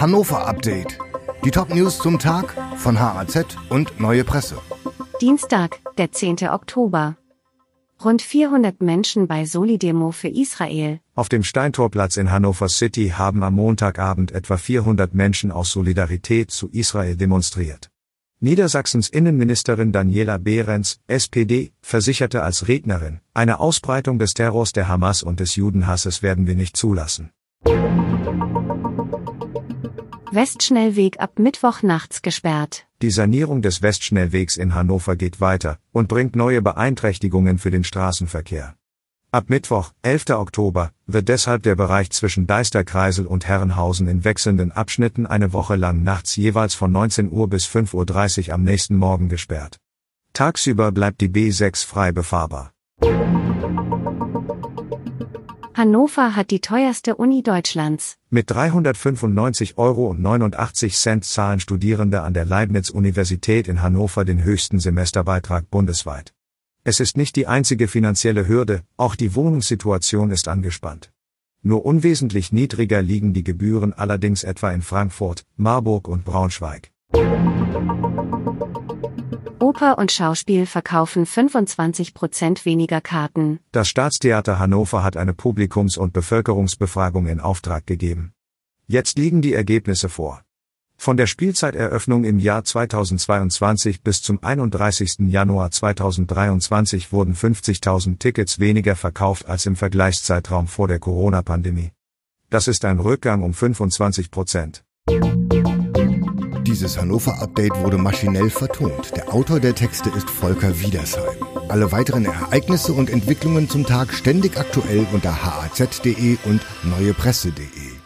Hannover Update. Die Top-News zum Tag von HAZ und Neue Presse. Dienstag, der 10. Oktober. Rund 400 Menschen bei Solidemo für Israel. Auf dem Steintorplatz in Hannover City haben am Montagabend etwa 400 Menschen aus Solidarität zu Israel demonstriert. Niedersachsens Innenministerin Daniela Behrens, SPD, versicherte als Rednerin, eine Ausbreitung des Terrors der Hamas und des Judenhasses werden wir nicht zulassen. Westschnellweg ab Mittwoch nachts gesperrt. Die Sanierung des Westschnellwegs in Hannover geht weiter und bringt neue Beeinträchtigungen für den Straßenverkehr. Ab Mittwoch, 11. Oktober, wird deshalb der Bereich zwischen Deisterkreisel und Herrenhausen in wechselnden Abschnitten eine Woche lang nachts jeweils von 19 Uhr bis 5.30 Uhr am nächsten Morgen gesperrt. Tagsüber bleibt die B6 frei befahrbar. Hannover hat die teuerste Uni Deutschlands. Mit 395,89 Euro zahlen Studierende an der Leibniz-Universität in Hannover den höchsten Semesterbeitrag bundesweit. Es ist nicht die einzige finanzielle Hürde, auch die Wohnungssituation ist angespannt. Nur unwesentlich niedriger liegen die Gebühren allerdings etwa in Frankfurt, Marburg und Braunschweig. Oper und Schauspiel verkaufen 25 Prozent weniger Karten. Das Staatstheater Hannover hat eine Publikums- und Bevölkerungsbefragung in Auftrag gegeben. Jetzt liegen die Ergebnisse vor. Von der Spielzeiteröffnung im Jahr 2022 bis zum 31. Januar 2023 wurden 50.000 Tickets weniger verkauft als im Vergleichszeitraum vor der Corona-Pandemie. Das ist ein Rückgang um 25 Prozent. Dieses Hannover-Update wurde maschinell vertont. Der Autor der Texte ist Volker Wiedersheim. Alle weiteren Ereignisse und Entwicklungen zum Tag ständig aktuell unter haz.de und neuepresse.de.